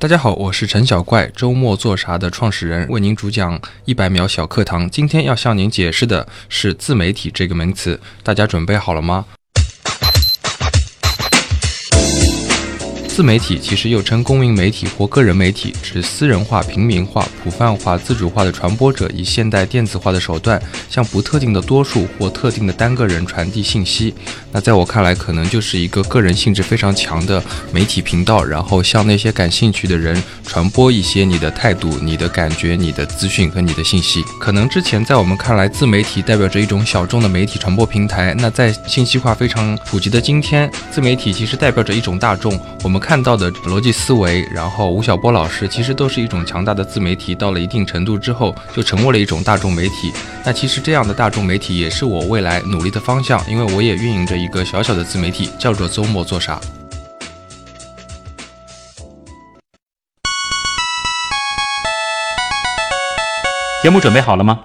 大家好，我是陈小怪，周末做啥的创始人，为您主讲一百秒小课堂。今天要向您解释的是自媒体这个名词，大家准备好了吗？自媒体其实又称公民媒体或个人媒体，指私人化、平民化、普泛化、自主化的传播者以现代电子化的手段，向不特定的多数或特定的单个人传递信息。那在我看来，可能就是一个个人性质非常强的媒体频道，然后向那些感兴趣的人传播一些你的态度、你的感觉、你的资讯和你的信息。可能之前在我们看来，自媒体代表着一种小众的媒体传播平台。那在信息化非常普及的今天，自媒体其实代表着一种大众。我们看到的逻辑思维，然后吴晓波老师，其实都是一种强大的自媒体。到了一定程度之后，就成为了一种大众媒体。那其实这样的大众媒体也是我未来努力的方向，因为我也运营着一个小小的自媒体，叫做周末做啥。节目准备好了吗？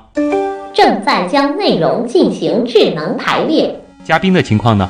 正在将内容进行智能排列。嘉宾的情况呢？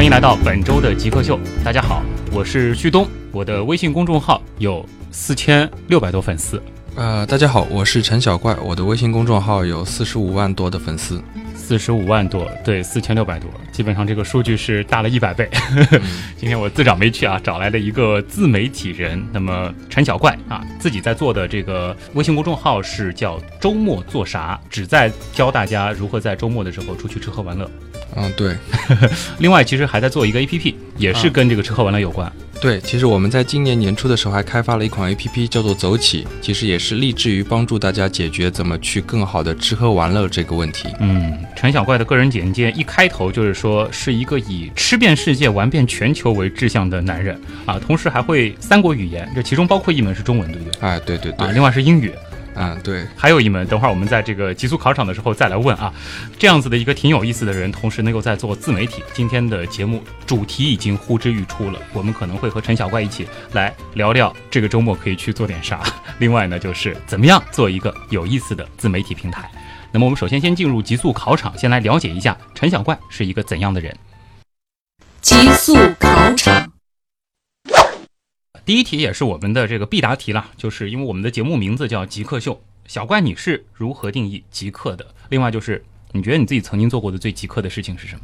欢迎来到本周的极客秀。大家好，我是旭东，我的微信公众号有四千六百多粉丝。呃，大家好，我是陈小怪，我的微信公众号有四十五万多的粉丝。四十五万多，对，四千六百多，基本上这个数据是大了一百倍。今天我自找没趣啊，找来了一个自媒体人，那么陈小怪啊，自己在做的这个微信公众号是叫“周末做啥”，旨在教大家如何在周末的时候出去吃喝玩乐。嗯，对。另外，其实还在做一个 APP，也是跟这个吃喝玩乐有关。对，其实我们在今年年初的时候还开发了一款 APP，叫做走起，其实也是立志于帮助大家解决怎么去更好的吃喝玩乐这个问题。嗯，陈小怪的个人简介一开头就是说是一个以吃遍世界、玩遍全球为志向的男人啊，同时还会三国语言，这其中包括一门是中文，对不对？哎，对对对。啊，另外是英语。嗯，对，还有一门，等会儿我们在这个极速考场的时候再来问啊。这样子的一个挺有意思的人，同时能够在做自媒体。今天的节目主题已经呼之欲出了，我们可能会和陈小怪一起来聊聊这个周末可以去做点啥。另外呢，就是怎么样做一个有意思的自媒体平台。那么我们首先先进入极速考场，先来了解一下陈小怪是一个怎样的人。极速考场。第一题也是我们的这个必答题了，就是因为我们的节目名字叫极客秀。小怪，你是如何定义极客的？另外就是，你觉得你自己曾经做过的最极客的事情是什么？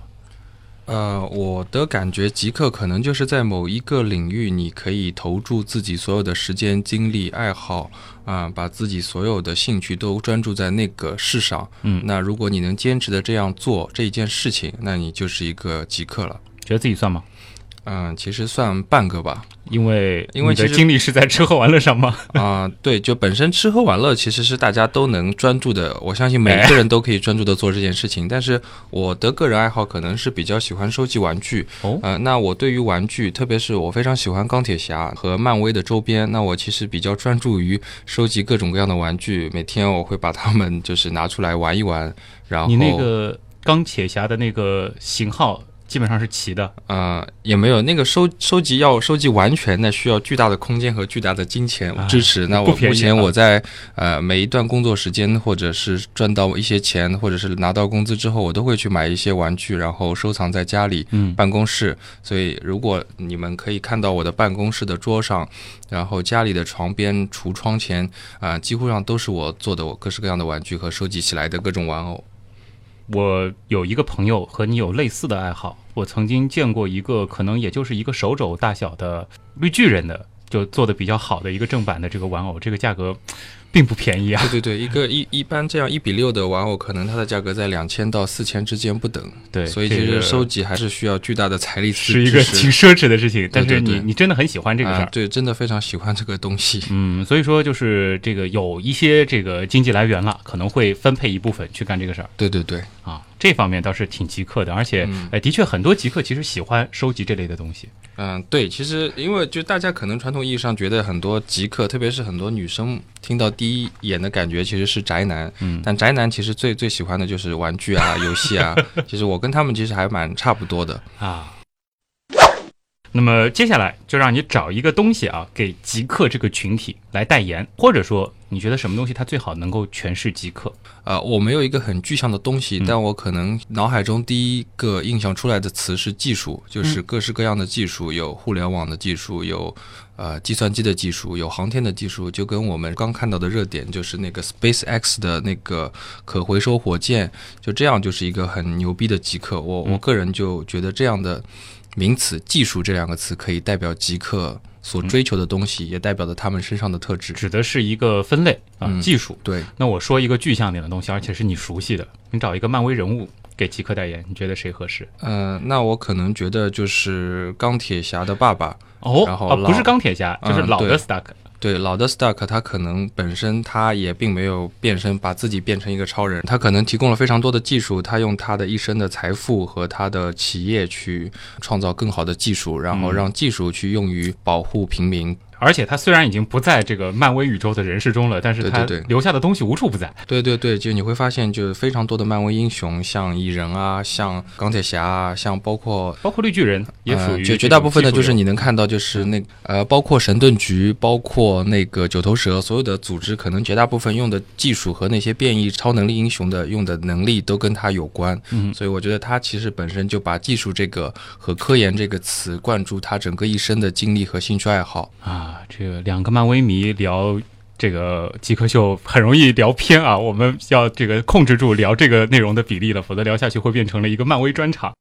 呃，我的感觉，极客可能就是在某一个领域，你可以投注自己所有的时间、精力、爱好啊，把自己所有的兴趣都专注在那个事上。嗯，那如果你能坚持的这样做这一件事情，那你就是一个极客了。觉得自己算吗？嗯，其实算半个吧，因为因为你的精力是在吃喝玩乐上吗？啊，对，就本身吃喝玩乐其实是大家都能专注的，我相信每个人都可以专注的做这件事情。但是我的个人爱好可能是比较喜欢收集玩具，哦，呃，那我对于玩具，特别是我非常喜欢钢铁侠和漫威的周边，那我其实比较专注于收集各种各样的玩具，每天我会把它们就是拿出来玩一玩。然后你那个钢铁侠的那个型号。基本上是齐的，呃，也没有那个收收集要收集完全的，需要巨大的空间和巨大的金钱支持。那我目前我在呃每一段工作时间，或者是赚到一些钱，或者是拿到工资之后，我都会去买一些玩具，然后收藏在家里办公室。所以如果你们可以看到我的办公室的桌上，然后家里的床边、橱窗前啊，几乎上都是我做的各式各样的玩具和收集起来的各种玩偶。我有一个朋友和你有类似的爱好，我曾经见过一个可能也就是一个手肘大小的绿巨人的，就做的比较好的一个正版的这个玩偶，这个价格并不便宜啊。对 对对，一个一一般这样一比六的玩偶，可能它的价格在两千到四千之间不等。对，所以其实收集还是需要巨大的财力是一个挺奢侈的事情，但是你你真的很喜欢这个事儿。啊对，真的非常喜欢这个东西。嗯，所以说就是这个有一些这个经济来源了，可能会分配一部分去干这个事儿对对对，啊。这方面倒是挺极客的，而且嗯呃，的确很多极客其实喜欢收集这类的东西。嗯，对，其实因为就大家可能传统意义上觉得很多极客，特别是很多女生听到第一眼的感觉其实是宅男，嗯但宅男其实最最喜欢的就是玩具啊、游戏啊。其实我跟他们其实还蛮差不多的。啊。那么接下来就让你找一个东西啊，给极客这个群体来代言，或者说你觉得什么东西它最好能够诠释极客？呃，我没有一个很具象的东西，嗯但我可能脑海中第一个印象出来的词是技术，就是各式各样的技术，有互联网的技术，有呃计算机的技术，有航天的技术，就跟我们刚看到的热点，就是那个 SpaceX 的那个可回收火箭，就这样就是一个很牛逼的极客。我我嗯个人就觉得这样的名词“技术”这两个词可以代表极客所追求的东西，也代表着他们身上的特质。指的是一个分类啊，嗯技术。对，那我说一个具象点的东西，而且是你熟悉的，你找一个漫威人物给极客代言，你觉得谁合适？呃，那我可能觉得就是钢铁侠的爸爸。哦，啊，然后啊不是钢铁侠，就是嗯老的 Stark。对，老的 Stark 他可能本身他也并没有变身，把自己变成一个超人，他可能提供了非常多的技术，他用他的一生的财富和他的企业去创造更好的技术，然后嗯让技术去用于保护平民。而且他虽然已经不在这个漫威宇宙的人世中了，但是他留下的东西无处不在。对对对，就你会发现，就是非常多的漫威英雄，像蚁人啊，像钢铁侠啊，像包括包括绿巨人也属呃，于、绝绝大部分的就是你能看到，就是那呃，包括神盾局，包括那个九头蛇，所有的组织，可能绝大部分用的技术和那些变异超能力英雄的用的能力都跟他有关。嗯所以我觉得他其实本身就把技术这个和科研这个词灌注他整个一生的精力和兴趣爱好。啊，这个两个漫威迷聊这个极客秀很容易聊偏啊，我们要这个控制住聊这个内容的比例了，否则聊下去会变成了一个漫威专场。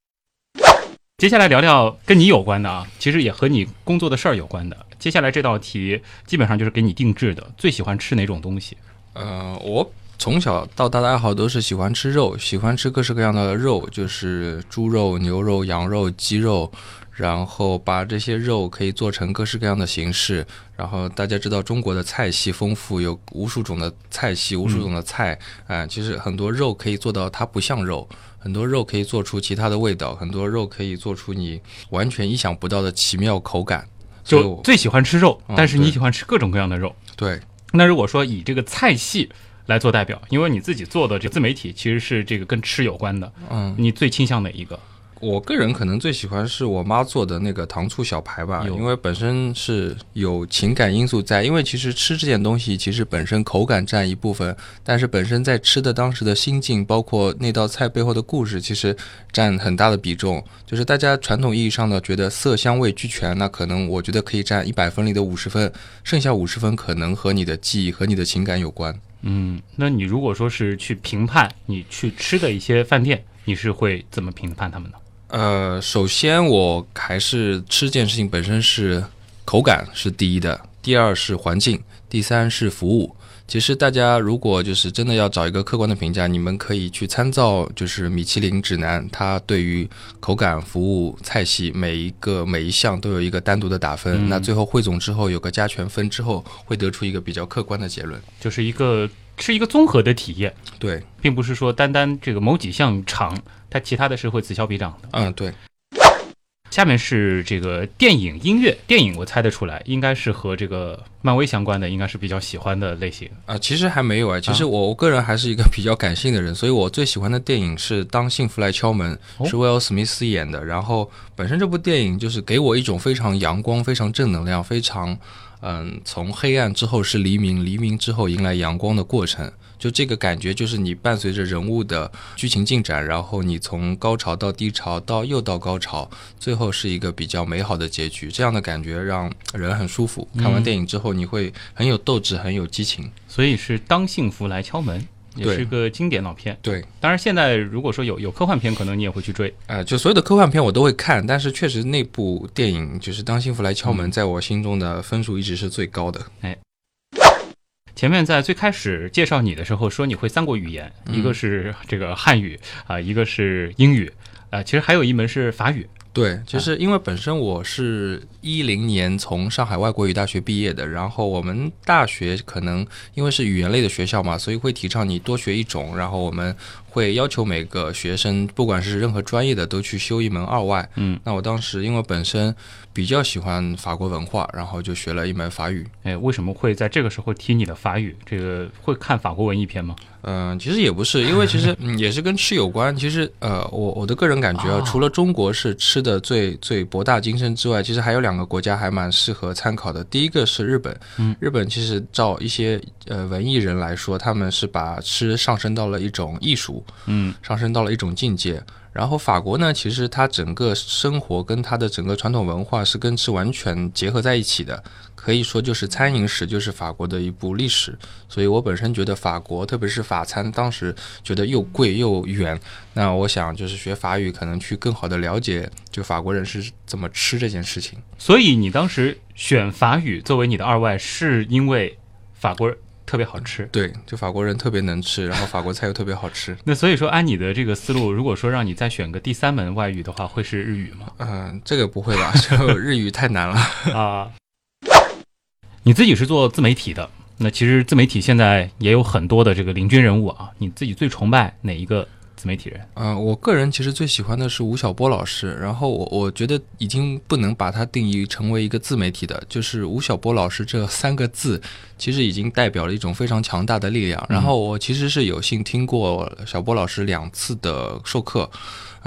接下来聊聊跟你有关的啊，其实也和你工作的事儿有关的。接下来这道题基本上就是给你定制的，最喜欢吃哪种东西？呃，我从小到大的爱好都是喜欢吃肉，喜欢吃各式各样的肉，就是猪肉、牛肉、羊肉、鸡肉，然后把这些肉可以做成各式各样的形式。然后大家知道中国的菜系丰富，有无数种的菜系，无数种的菜，啊、其实很多肉可以做到它不像肉。很多肉可以做出其他的味道，很多肉可以做出你完全意想不到的奇妙口感。就最喜欢吃肉，嗯但是你喜欢吃各种各样的肉。对，那如果说以这个菜系来做代表，因为你自己做的这自媒体其实是这个跟吃有关的，嗯，你最倾向哪一个？我个人可能最喜欢是我妈做的那个糖醋小排吧，因为本身是有情感因素在。因为其实吃这件东西，其实本身口感占一部分，但是本身在吃的当时的心境，包括那道菜背后的故事，其实占很大的比重。就是大家传统意义上的觉得色香味俱全，那可能我觉得可以占一百分里的五十分，剩下五十分可能和你的记忆和你的情感有关。嗯，那你如果说是去评判你去吃的一些饭店，你是会怎么评判他们呢？呃，首先我还是吃这件事情本身是口感是第一的，第二是环境，第三是服务。其实大家如果就是真的要找一个客观的评价，你们可以去参照就是米其林指南，它对于口感、服务、菜系每一个每一项都有一个单独的打分。嗯那最后汇总之后有个加权分之后，会得出一个比较客观的结论。就是一个是一个综合的体验，对，并不是说单单这个某几项长，它其他的是会此消彼长的。嗯，对。下面是这个电影音乐，电影我猜得出来，应该是和这个漫威相关的，应该是比较喜欢的类型。啊、其实还没有哎，其实我我个人还是一个比较感性的人，所以我最喜欢的电影是《当幸福来敲门》，哦是威尔史密斯演的。然后本身这部电影就是给我一种非常阳光、非常正能量、非常嗯，从黑暗之后是黎明，黎明之后迎来阳光的过程。就这个感觉，就是你伴随着人物的剧情进展，然后你从高潮到低潮，到又到高潮，最后是一个比较美好的结局。这样的感觉让人很舒服。看完电影之后，你会很有斗志，很有激情。所以是当幸福来敲门，也对是个经典老片。对，当然，现在如果说有有科幻片，可能你也会去追。呃，就所有的科幻片我都会看，但是确实那部电影就是《当幸福来敲门》，在我心中的分数一直是最高的。哎前面在最开始介绍你的时候说你会三国语言，嗯一个是这个汉语啊、一个是英语，啊、其实还有一门是法语。对，就是因为本身我是一零年从上海外国语大学毕业的，然后我们大学可能因为是语言类的学校嘛，所以会提倡你多学一种，然后我们会要求每个学生，不管是任何专业的，都去修一门二外。嗯，那我当时因为本身比较喜欢法国文化，然后就学了一门法语。哎，为什么会在这个时候提你的法语？这个会看法国文艺片吗？嗯，其实也不是，因为其实 嗯也是跟吃有关。其实呃，我我的个人感觉啊，哦除了中国是吃的最最博大精深之外，其实还有两个国家还蛮适合参考的。第一个是日本，嗯日本其实照一些呃文艺人来说，他们是把吃上升到了一种艺术，嗯，上升到了一种境界。然后法国呢，其实它整个生活跟它的整个传统文化是跟吃完全结合在一起的，可以说就是餐饮史就是法国的一部历史。所以我本身觉得法国，特别是法餐，当时觉得又贵又远。那我想就是学法语，可能去更好的了解就法国人是怎么吃这件事情。所以你当时选法语作为你的二外，是因为法国人特别好吃。对，就法国人特别能吃，然后法国菜又特别好吃。那所以说，按你的这个思路，如果说让你再选个第三门外语的话，会是日语吗？嗯、这个不会吧？就日语太难了。啊，你自己是做自媒体的，那其实自媒体现在也有很多的这个领军人物啊，你自己最崇拜哪一个媒体人？嗯、我个人其实最喜欢的是吴晓波老师，然后我我觉得已经不能把他定义成为一个自媒体的，就是吴晓波老师这三个字，其实已经代表了一种非常强大的力量。然后我其实是有幸听过小波老师两次的授课。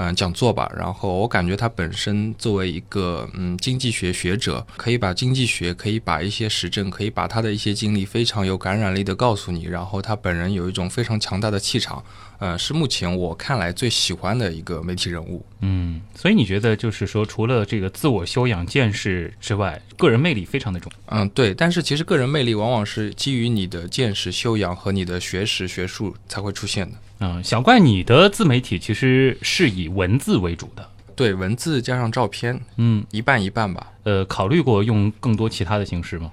嗯，讲座吧，然后我感觉他本身作为一个嗯经济学学者，可以把经济学，可以把一些实证，可以把他的一些经历非常有感染力的告诉你，然后他本人有一种非常强大的气场，呃，是目前我看来最喜欢的一个媒体人物。嗯，所以你觉得就是说，除了这个自我修养、见识之外，个人魅力非常的重。嗯，对，但是其实个人魅力往往是基于你的见识、修养和你的学识、学术才会出现的。嗯，小怪，你的自媒体其实是以文字为主的。对，文字加上照片，嗯，一半一半吧。呃，考虑过用更多其他的形式吗？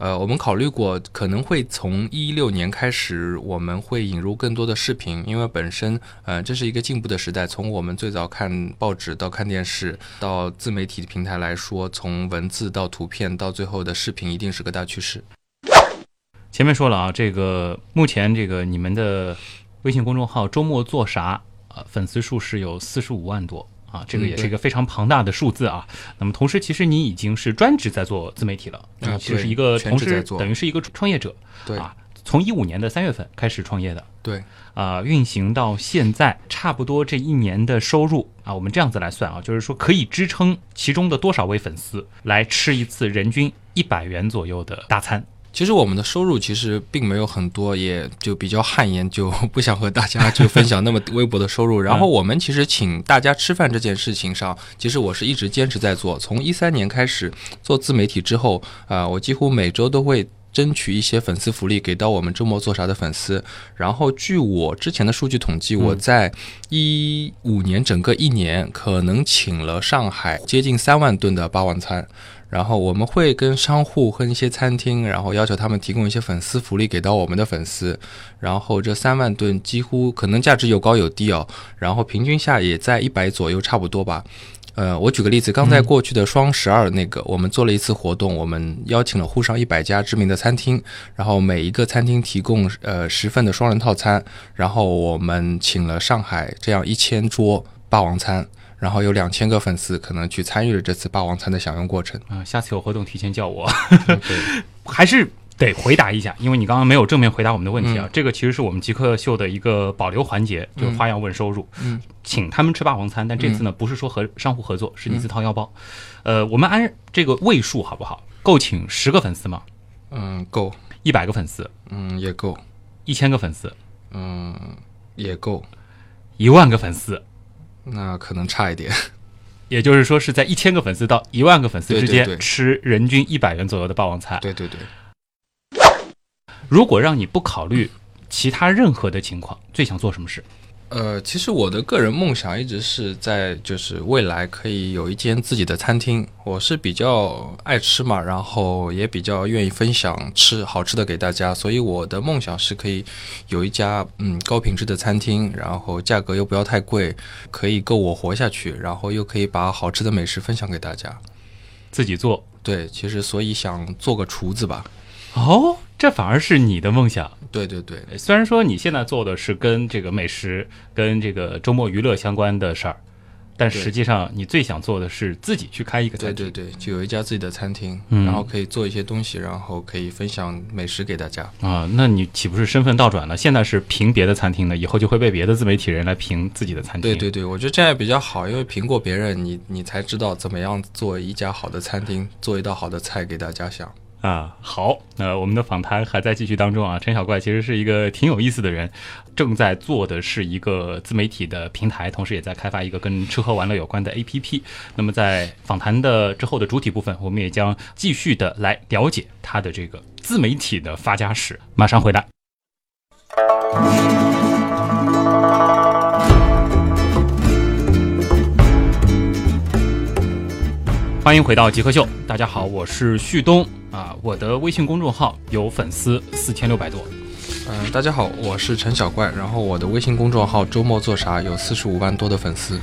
呃，我们考虑过，可能会从一六年开始，我们会引入更多的视频，因为本身，呃，这是一个进步的时代。从我们最早看报纸到看电视，到自媒体平台来说，从文字到图片到最后的视频，一定是个大趋势。前面说了啊，这个目前这个你们的微信公众号“周末做啥”啊，粉丝数是有四十五万多啊，这个嗯也是一个非常庞大的数字啊。那么同时，其实你已经是专职在做自媒体了，啊你其实是一个同时等于是一个创业者对、啊。从一五年的三月份开始创业的，对，啊、运行到现在，差不多这一年的收入啊，我们这样子来算啊，就是说可以支撑其中的多少位粉丝来吃一次人均一百元左右的大餐。其实我们的收入其实并没有很多，也就比较汗颜，就不想和大家 就分享那么微薄的收入。然后我们其实请大家吃饭这件事情上，其实我是一直坚持在做。从一三年开始做自媒体之后，啊、我几乎每周都会。争取一些粉丝福利给到我们周末做啥的粉丝，然后据我之前的数据统计，我在一五年整个一年可能请了上海接近三万吨的霸王餐，然后我们会跟商户和一些餐厅，然后要求他们提供一些粉丝福利给到我们的粉丝，然后这三万吨几乎可能价值有高有低哦，然后平均下也在一百左右差不多吧。呃，我举个例子，刚在过去的双十二那个，我们做了一次活动，我们邀请了沪上一百家知名的餐厅，然后每一个餐厅提供呃十份的双人套餐，然后我们请了上海这样一千桌霸王餐。然后有两千个粉丝可能去参与了这次霸王餐的享用过程。啊、下次有活动提前叫我，对，还是得回答一下，因为你刚刚没有正面回答我们的问题啊。嗯这个其实是我们极客秀的一个保留环节，就是花样问收入。嗯，请他们吃霸王餐，但这次呢、不是说和商户合作，是你自掏腰包。呃，我们按这个位数好不好？够请十个粉丝吗？嗯，够，一百个粉丝，嗯，也够，一千个粉丝，嗯，也够，一万个粉丝。那可能差一点。也就是说，是在一千个粉丝到一万个粉丝之间吃人均一百元左右的霸王餐。对对对，如果让你不考虑其他任何的情况，最想做什么事？呃，其实我的个人梦想一直是在，就是未来可以有一间自己的餐厅。我是比较爱吃嘛，然后也比较愿意分享吃好吃的给大家，所以我的梦想是可以有一家嗯高品质的餐厅，然后价格又不要太贵，可以够我活下去，然后又可以把好吃的美食分享给大家。自己做对，其实所以想做个厨子吧。哦，这反而是你的梦想。对对对，虽然说你现在做的是跟这个美食、跟这个周末娱乐相关的事儿，但实际上你最想做的是自己去开一个餐厅。对对对，就有一家自己的餐厅，嗯然后可以做一些东西，然后可以分享美食给大家。啊，那你岂不是身份倒转了？现在是评别的餐厅的，以后就会被别的自媒体人来评自己的餐厅。对对对，我觉得这样也比较好，因为评过别人，你你才知道怎么样做一家好的餐厅，做一道好的菜给大家享。啊，好，那我们的访谈还在继续当中啊。陈小怪其实是一个挺有意思的人，正在做的是一个自媒体的平台，同时也在开发一个跟吃喝玩乐有关的 APP。那么在访谈的之后的主体部分，我们也将继续的来了解他的这个自媒体的发家史。马上回来。欢迎回到极客秀，大家好，我是旭东，我的微信公众号有粉丝四千六百多，嗯、大家好，我是陈小怪，然后我的微信公众号周末做啥有四十五万多的粉丝。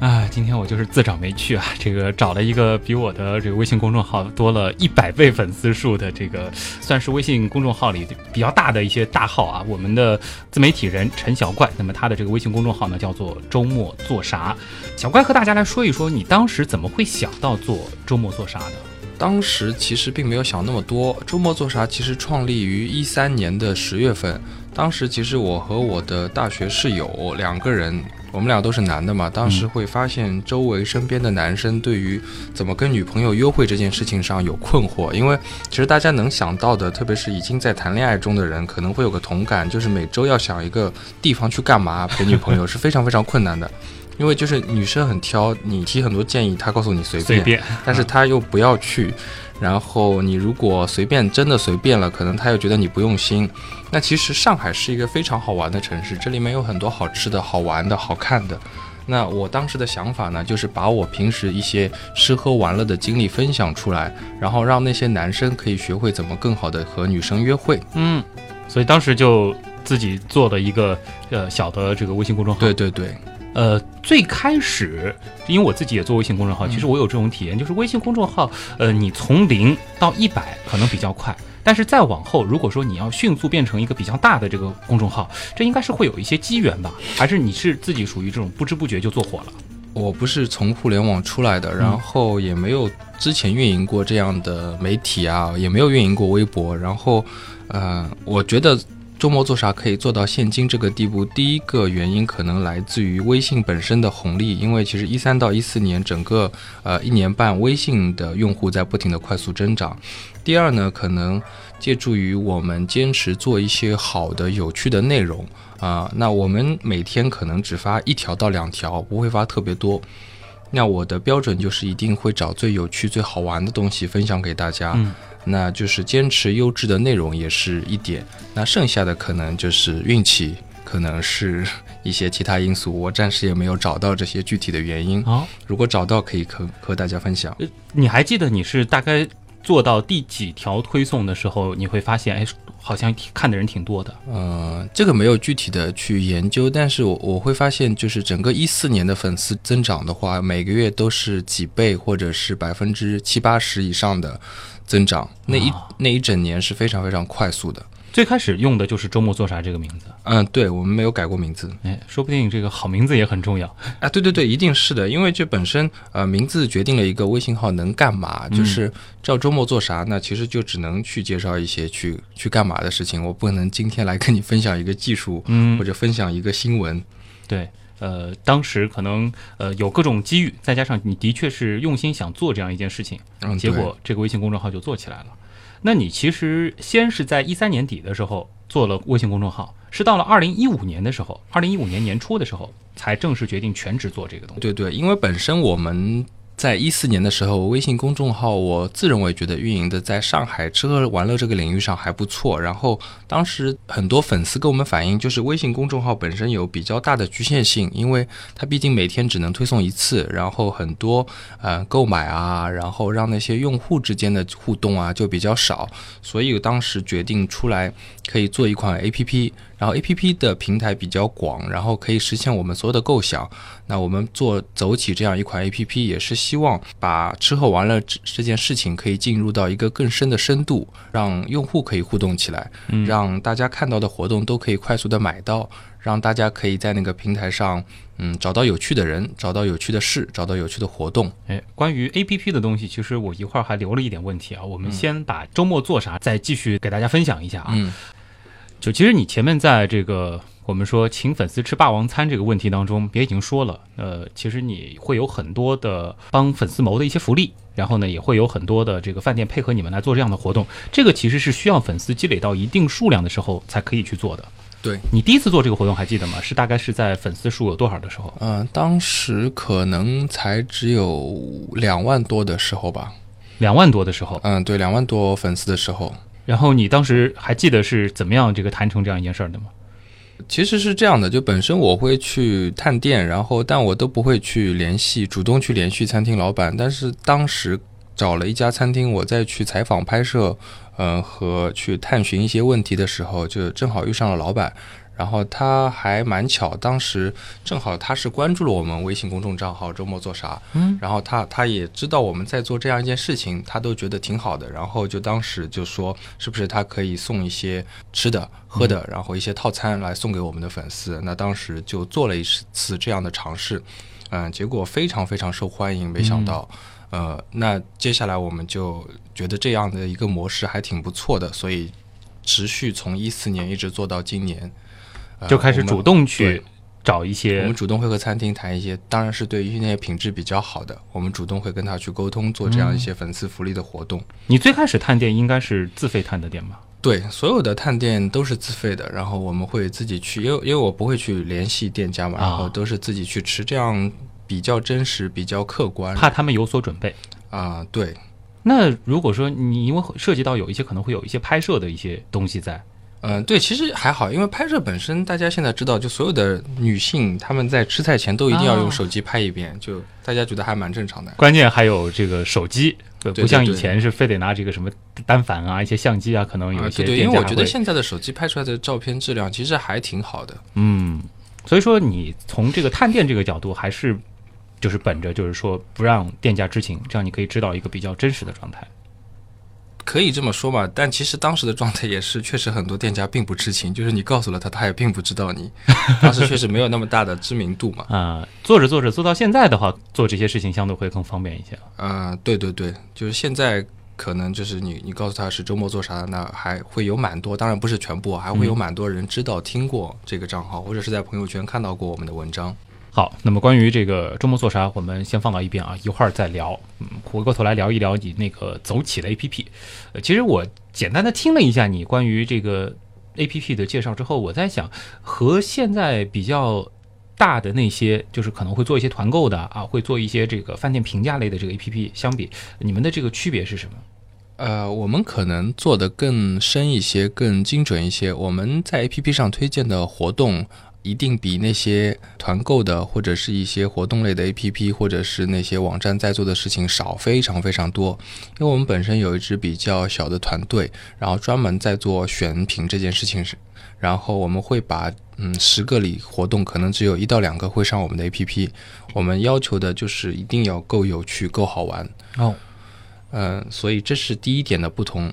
啊，今天我就是自找没趣啊，这个找了一个比我的这个微信公众号多了一百倍粉丝数的这个，算是微信公众号里比较大的一些大号啊。我们的自媒体人陈小怪，那么他的这个微信公众号呢叫做周末做啥。小怪和大家来说一说，你当时怎么会想到做周末做啥的？当时其实并没有想那么多，周末做啥其实创立于一三年的十月份。当时其实我和我的大学室友两个人，我们俩都是男的嘛。当时会发现周围身边的男生对于怎么跟女朋友约会这件事情上有困惑，因为其实大家能想到的，特别是已经在谈恋爱中的人，可能会有个同感，就是每周要想一个地方去干嘛陪女朋友是非常非常困难的。因为就是女生很挑，你提很多建议，她告诉你随便，随便，但是她又不要去，然后你如果随便真的随便了，可能她又觉得你不用心。那其实上海是一个非常好玩的城市，这里面有很多好吃的、好玩的、好看的。那我当时的想法呢，就是把我平时一些吃喝玩乐的经历分享出来，然后让那些男生可以学会怎么更好的和女生约会。嗯，所以当时就自己做的一个呃小的这个微信公众号。对对对，呃，最开始，因为我自己也做微信公众号，其实我有这种体验，就是微信公众号，呃，你从零到一百可能比较快，但是再往后，如果说你要迅速变成一个比较大的这个公众号，这应该是会有一些机缘吧？还是你是自己属于这种不知不觉就做火了？我不是从互联网出来的，然后也没有之前运营过这样的媒体啊，也没有运营过微博。然后，呃，我觉得周末做啥可以做到现今这个地步，第一个原因可能来自于微信本身的红利，因为其实一三到一四年整个呃一年半，微信的用户在不停的快速增长。第二呢，可能借助于我们坚持做一些好的、有趣的内容啊、那我们每天可能只发一条到两条，不会发特别多。那我的标准就是一定会找最有趣、最好玩的东西分享给大家。那就是坚持优质的内容也是一点。那剩下的可能就是运气，可能是一些其他因素，我暂时也没有找到这些具体的原因。啊、如果找到，可以和和大家分享。你还记得你是大概做到第几条推送的时候，你会发现，哎，好像看的人挺多的。呃，这个没有具体的去研究，但是我我会发现，就是整个一四年的粉丝增长的话，每个月都是几倍或者是百分之七八十以上的增长，那一、啊那一整年是非常非常快速的。最开始用的就是周末做啥这个名字，嗯，对我们没有改过名字哎，说不定这个好名字也很重要。啊，对对对，一定是的，因为这本身呃名字决定了一个微信号能干嘛，就是照周末做啥，那其实就只能去介绍一些去去干嘛的事情，我不可能今天来跟你分享一个技术，嗯或者分享一个新闻。对，呃，当时可能呃有各种机遇，再加上你的确是用心想做这样一件事情，嗯，结果这个微信公众号就做起来了。那你其实先是在一三年底的时候做了微信公众号，是到了二零一五年的时候，二零一五年年初的时候才正式决定全职做这个东西。对对，因为本身我们在一四年的时候，微信公众号我自认为觉得运营的在上海吃喝玩乐这个领域上还不错。然后当时很多粉丝跟我们反映，就是微信公众号本身有比较大的局限性，因为它毕竟每天只能推送一次，然后很多呃购买啊，然后让那些用户之间的互动啊就比较少。所以当时决定出来可以做一款 APP，然后 APP 的平台比较广，然后可以实现我们所有的构想。那我们做走起这样一款 APP，也是希望把吃喝玩乐这这件事情可以进入到一个更深的深度，让用户可以互动起来，让大家看到的活动都可以快速的买到，让大家可以在那个平台上，嗯，找到有趣的人，找到有趣的事，找到有趣的活动。哎，关于 A P P 的东西，其实我一会儿还留了一点问题啊。我们先把周末做啥，再继续给大家分享一下啊。嗯，就其实你前面在这个我们说请粉丝吃霸王餐这个问题当中，也已经说了，呃，其实你会有很多的帮粉丝谋的一些福利，然后呢，也会有很多的这个饭店配合你们来做这样的活动。这个其实是需要粉丝积累到一定数量的时候才可以去做的。对，你第一次做这个活动还记得吗？是大概是在粉丝数有多少的时候？嗯、当时可能才只有两万多的时候吧。两万多的时候。嗯，对，两万多粉丝的时候。然后你当时还记得是怎么样这个谈成这样一件事儿的吗？其实是这样的，就本身我会去探店，然后但我都不会去联系，主动去联系餐厅老板。但是当时找了一家餐厅，我再去采访拍摄，嗯，和去探寻一些问题的时候，就正好遇上了老板。然后他还蛮巧，当时正好他是关注了我们微信公众账号“周末做啥”，嗯，然后他他也知道我们在做这样一件事情，他都觉得挺好的，然后就当时就说是不是他可以送一些吃的喝的，然后一些套餐来送给我们的粉丝。那当时就做了一次这样的尝试，嗯，结果非常非常受欢迎，没想到。呃，那接下来我们就觉得这样的一个模式还挺不错的，所以持续从一四年一直做到今年，呃就开始主动去找一些我们主动会和餐厅谈一些，当然是对于那些品质比较好的，我们主动会跟他去沟通，做这样一些粉丝福利的活动。你最开始探店应该是自费探的店吧？对，所有的探店都是自费的，然后我们会自己去，因为因为我不会去联系店家嘛，啊然后都是自己去吃，这样比较真实，比较客观。怕他们有所准备。啊、对，那如果说你因为涉及到有一些可能会有一些拍摄的一些东西在，嗯、对，其实还好，因为拍摄本身，大家现在知道，就所有的女性她们在吃菜前都一定要啊用手机拍一遍，就大家觉得还蛮正常的。关键还有这个手机，不像以前是非得拿这个什么单反啊、一些相机啊，可能有啊，一些对对，因为我觉得现在的手机拍出来的照片质量其实还挺好的。嗯，所以说你从这个探店这个角度，还是就是本着就是说不让店家知情，这样你可以知道一个比较真实的状态。可以这么说吧，但其实当时的状态也是，确实很多店家并不知情，就是你告诉了他，他也并不知道你。当时确实没有那么大的知名度嘛。啊、做着做着做到现在的话，做这些事情相对会更方便一些了。啊、对对对，就是现在可能就是你你告诉他是周末做啥，那还会有蛮多，当然不是全部，还会有蛮多人知道、听过这个账号，或者是在朋友圈看到过我们的文章。好，那么关于这个周末做啥，我们先放到一边啊，一会儿再聊。嗯，回过头来聊一聊你那个走起的 APP。呃，其实我简单的听了一下你关于这个 APP 的介绍之后，我在想，和现在比较大的那些，就是可能会做一些团购的啊，会做一些这个饭店评价类的这个 APP 相比，你们的这个区别是什么？呃，我们可能做的更深一些，更精准一些。我们在 APP 上推荐的活动，一定比那些团购的或者是一些活动类的 APP，或者是那些网站在做的事情少，非常非常多。因为我们本身有一支比较小的团队，然后专门在做选品这件事情是，然后我们会把嗯十个里活动可能只有一到两个会上我们的 APP，我们要求的就是一定要够有趣、够好玩。哦，嗯，所以这是第一点的不同。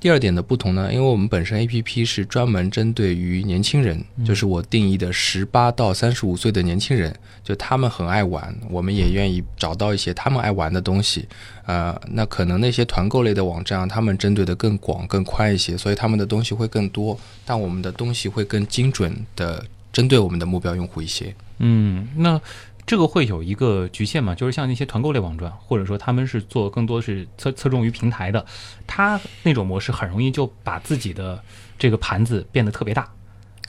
第二点的不同呢，因为我们本身 A P P 是专门针对于年轻人，就是我定义的十八到三十五岁的年轻人，就他们很爱玩，我们也愿意找到一些他们爱玩的东西。呃，那可能那些团购类的网站啊，他们针对的更广、更宽一些，所以他们的东西会更多，但我们的东西会更精准的针对我们的目标用户一些。嗯，那这个会有一个局限嘛？就是像那些团购类网站，或者说他们是做更多是侧侧重于平台的，他那种模式很容易就把自己的这个盘子变得特别大。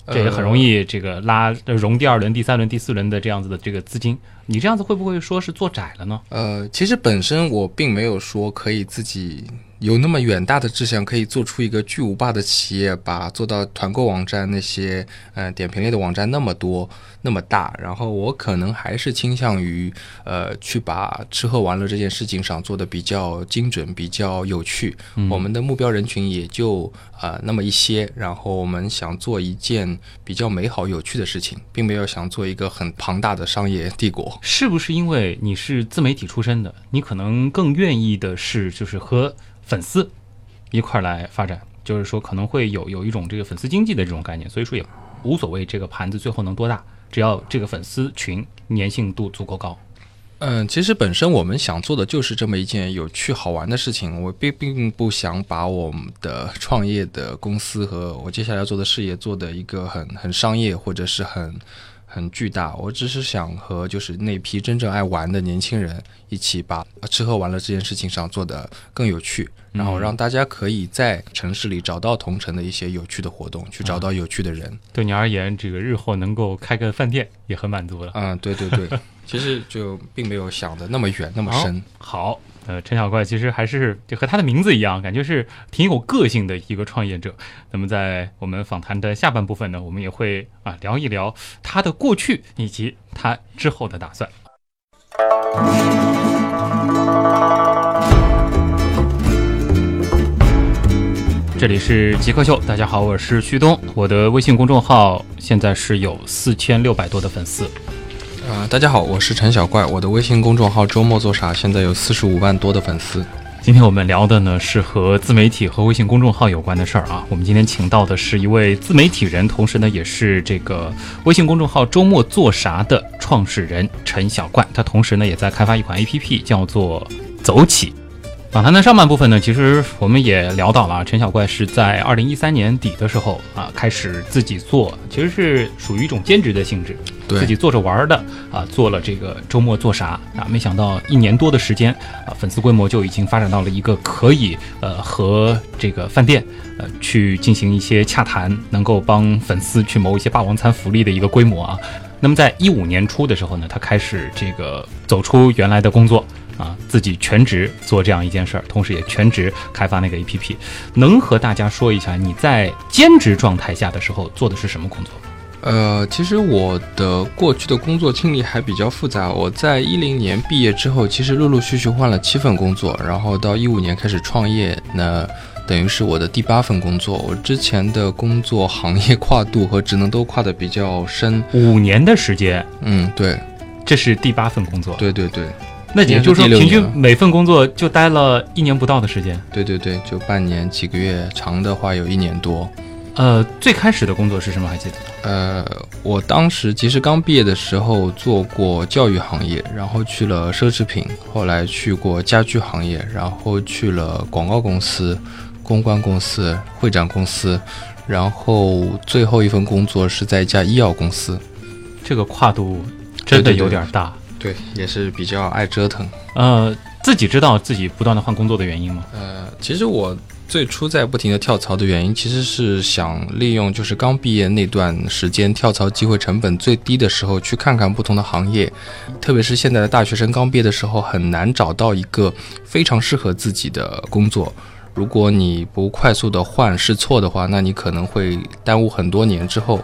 这也很容易这个拉融第二轮、第三轮、第四轮的这样子的这个资金。你这样子会不会说是做窄了呢？呃，其实本身我并没有说可以自己有那么远大的志向，可以做出一个巨无霸的企业，把做到团购网站那些呃点评类的网站那么多那么大。然后我可能还是倾向于呃去把吃喝玩乐这件事情上做的比较精准、比较有趣。我们的目标人群也就呃那么一些，然后我们想做一件比较美好、有趣的事情，并没有想做一个很庞大的商业帝国。是不是因为你是自媒体出身的，你可能更愿意的是就是和粉丝一块儿来发展，就是说可能会有有一种这个粉丝经济的这种概念，所以说也无所谓这个盘子最后能多大，只要这个粉丝群粘性度足够高。嗯，其实本身我们想做的就是这么一件有趣好玩的事情。我并并不想把我们的 创业的公司和我接下来要做的事业做的一个很很商业或者是很很巨大。我只是想和就是那批真正爱玩的年轻人一起把吃喝玩乐这件事情上做得更有趣，然后让大家可以在城市里找到同城的一些有趣的活动，去找到有趣的人。对你而言，这个日后能够开个饭店也很满足了。嗯，对对对，其实就并没有想的那么远那么深。好，呃，陈小怪其实还是就和他的名字一样，感觉是挺有个性的一个创业者。那么在我们访谈的下半部分呢，我们也会啊聊一聊他的过去以及他之后的打算。这里是极客秀，大家好，我是旭东，我的微信公众号现在是有四千六百多的粉丝。啊、大家好，我是陈小怪，我的微信公众号周末做啥现在有四十五万多的粉丝。今天我们聊的呢是和自媒体和微信公众号有关的事儿啊。我们今天请到的是一位自媒体人，同时呢也是这个微信公众号周末做啥的创始人陈小怪。他同时呢也在开发一款 APP，叫做走起。访谈的上半部分呢，其实我们也聊到了啊，陈小怪是在二零一三年底的时候啊，开始自己做，其实是属于一种兼职的性质，对自己做着玩儿的啊，做了这个周末做啥啊，没想到一年多的时间啊，粉丝规模就已经发展到了一个可以呃和这个饭店呃去进行一些洽谈，能够帮粉丝去谋一些霸王餐福利的一个规模啊。那么在一五年初的时候呢，他开始这个走出原来的工作啊，自己全职做这样一件事儿，同时也全职开发那个 APP。能和大家说一下你在兼职状态下的时候做的是什么工作？呃，其实我的过去的工作经历还比较复杂。我在一零年毕业之后，其实陆陆续续换了七份工作，然后到一五年开始创业，那等于是我的第八份工作。我之前的工作行业跨度和职能都跨得比较深。五年的时间，嗯，对，这是第八份工作。，对对对，那也就是说，平均每份工作就待了一年不到的时间。对对对，就半年几个月，长的话有一年多。呃，最开始的工作是什么？还记得吗？呃，我当时其实刚毕业的时候做过教育行业，然后去了奢侈品，后来去过家居行业，然后去了广告公司、公关公司、会展公司，然后最后一份工作是在一家医药公司。这个跨度真的有点大。对，也是比较爱折腾。呃，自己知道自己不断的换工作的原因吗？呃，其实我最初在不停的跳槽的原因，其实是想利用就是刚毕业那段时间跳槽机会成本最低的时候，去看看不同的行业。特别是现在的大学生刚毕业的时候，很难找到一个非常适合自己的工作。如果你不快速的换试错的话，那你可能会耽误很多年之后，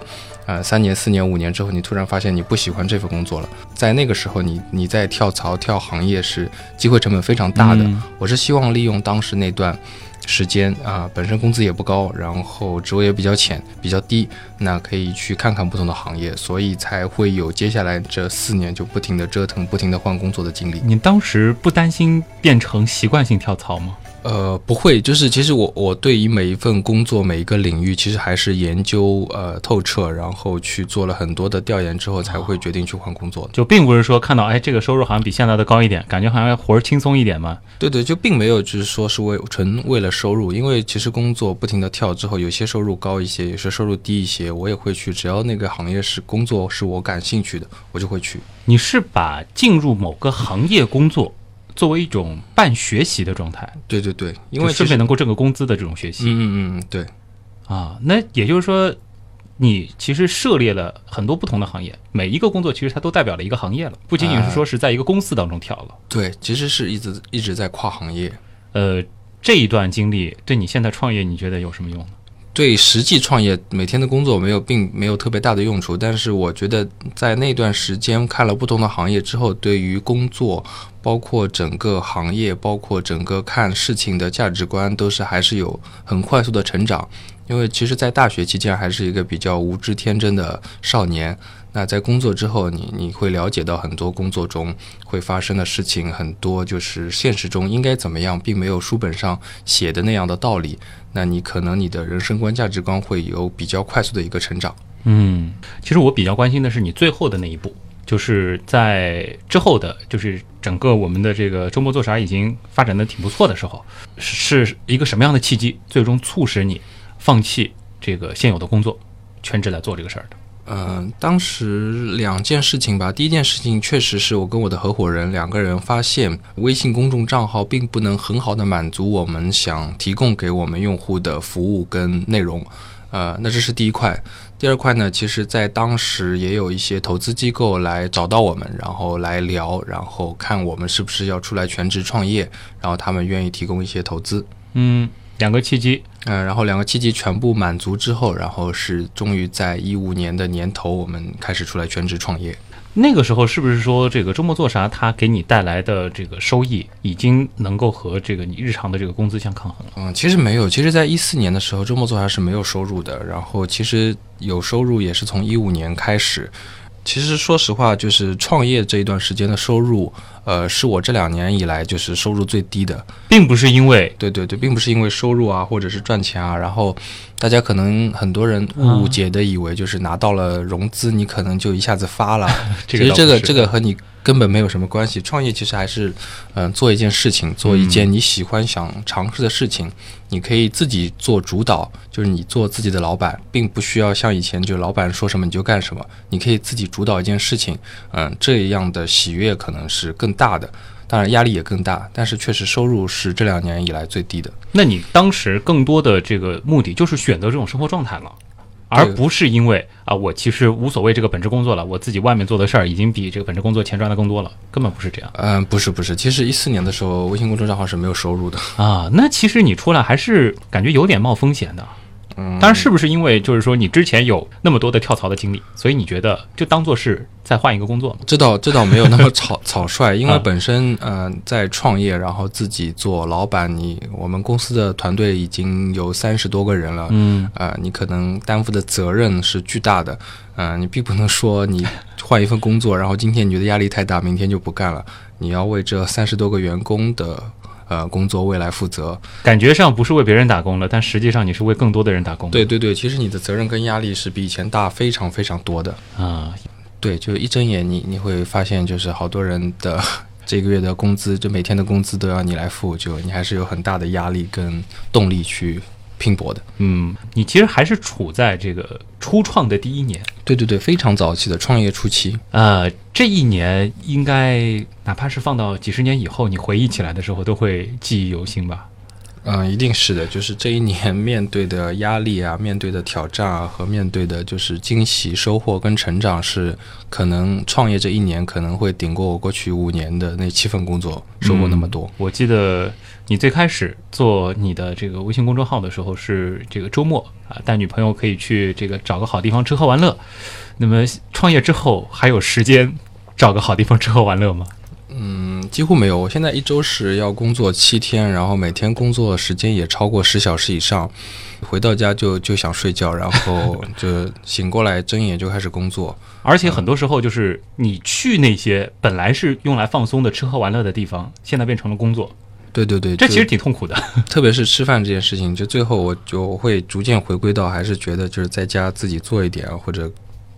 呃，三年、四年、五年之后，你突然发现你不喜欢这份工作了。在那个时候你，你在跳槽跳行业是机会成本非常大的。嗯我是希望利用当时那段时间啊、本身工资也不高，然后职位也比较浅、比较低，那可以去看看不同的行业，所以才会有接下来这四年就不停的折腾、不停的换工作的经历。你当时不担心变成习惯性跳槽吗？呃，不会，就是其实我我对于每一份工作、每一个领域，其实还是研究呃透彻，然后去做了很多的调研之后，才会决定去换工作的。就并不是说看到哎这个收入好像比现在的高一点，感觉好像活儿轻松一点嘛。对对，就并没有就是说是为纯为了收入，因为其实工作不停的跳之后，有些收入高一些，有些收入低一些，我也会去，只要那个行业是工作是我感兴趣的，我就会去。你是把进入某个行业工作作为一种半学习的状态，对对对，因为其实便能够挣个工资的这种学习、嗯嗯嗯，对，啊。那也就是说，你其实涉猎了很多不同的行业，每一个工作其实它都代表了一个行业了，不仅仅是说是在一个公司当中跳了。对，其实是一直一直在跨行业。呃，这一段经历对你现在创业，你觉得有什么用呢？对实际创业每天的工作没有并没有特别大的用处，但是我觉得在那段时间看了不同的行业之后，对于工作，包括整个行业，包括整个看事情的价值观，都是还是有很快速的成长。因为其实，在大学期间还是一个比较无知天真的少年。那在工作之后，你你会了解到很多工作中会发生的事情，很多就是现实中应该怎么样，并没有书本上写的那样的道理。那你可能你的人生观、价值观会有比较快速的一个成长。嗯，其实我比较关心的是你最后的那一步，就是在之后的，就是整个我们的这个周末做啥已经发展的挺不错的时候，是一个什么样的契机，最终促使你放弃这个现有的工作，全职来做这个事儿的？嗯，当时两件事情吧。第一件事情确实是我跟我的合伙人两个人发现，微信公众账号并不能很好的满足我们想提供给我们用户的服务跟内容。呃，那这是第一块。第二块呢，其实在当时也有一些投资机构来找到我们，然后来聊，然后看我们是不是要出来全职创业，然后他们愿意提供一些投资。嗯，两个契机。嗯，然后两个契机全部满足之后，然后是终于在一五年的年头，我们开始出来全职创业。那个时候是不是说这个周末做啥，它给你带来的这个收益已经能够和这个你日常的这个工资相抗衡了？嗯，其实没有，其实在一四年的时候，周末做啥是没有收入的。然后其实有收入也是从一五年开始。其实说实话，就是创业这一段时间的收入，呃，是我这两年以来就是收入最低的，并不是因为对对对，并不是因为收入啊，或者是赚钱啊。然后大家可能很多人误解的以为就是拿到了融资，你可能就一下子发了。这其实这个这个和你根本没有什么关系。创业其实还是，嗯、做一件事情，做一件你喜欢想尝试的事情，你可以自己做主导，就是你做自己的老板，并不需要像以前就老板说什么你就干什么，你可以自己主导一件事情，嗯、这样的喜悦可能是更大的。当然压力也更大，但是确实收入是这两年以来最低的。那你当时更多的这个目的就是选择这种生活状态了，而不是因为啊，我其实无所谓这个本职工作了，我自己外面做的事儿已经比这个本职工作钱赚的更多了，根本不是这样嗯、不是不是，其实一四年的时候，微信公众账号是没有收入的。啊。那其实你出来还是感觉有点冒风险的。嗯，当然，是不是因为就是说你之前有那么多的跳槽的经历，所以你觉得就当做是再换一个工作嘛？这倒这倒没有那么草草率，因为啊。本身呃在创业，然后自己做老板，你我们公司的团队已经有三十多个人了，嗯，呃，你可能担负的责任是巨大的，呃，你并不能说你换一份工作，然后今天你觉得压力太大，明天就不干了，你要为这三十多个员工的呃工作未来负责。感觉上不是为别人打工了，但实际上你是为更多的人打工。对对对，其实你的责任跟压力是比以前大非常非常多的。啊，对，就一睁眼你你会发现，就是好多人的这个月的工资，就每天的工资都要你来付，就你还是有很大的压力跟动力去拼搏的。嗯，你其实还是处在这个初创的第一年。对对对，非常早期的创业初期。呃，这一年应该哪怕是放到几十年以后，你回忆起来的时候，都会记忆犹新吧？嗯，一定是的，就是这一年 面对的压力啊，面对的挑战啊，和面对的就是惊喜、收获跟成长，是可能创业这一年可能会顶过我过去五年的那七份工作收获那么多。我记得你最开始做你的这个微信公众号的时候，是这个周末啊，带女朋友可以去这个找个好地方吃喝玩乐。那么创业之后还有时间找个好地方吃喝玩乐吗？嗯，几乎没有。我现在一周是要工作七天，然后每天工作时间也超过十小时以上，回到家就就想睡觉，然后就醒过来睁眼就开始工作。而且很多时候就是你去那些本来是用来放松的吃喝玩乐的地方，现在变成了工作，对对对，这其实挺痛苦的。特别是吃饭这件事情，就最后我就会逐渐回归到，还是觉得就是在家自己做一点，或者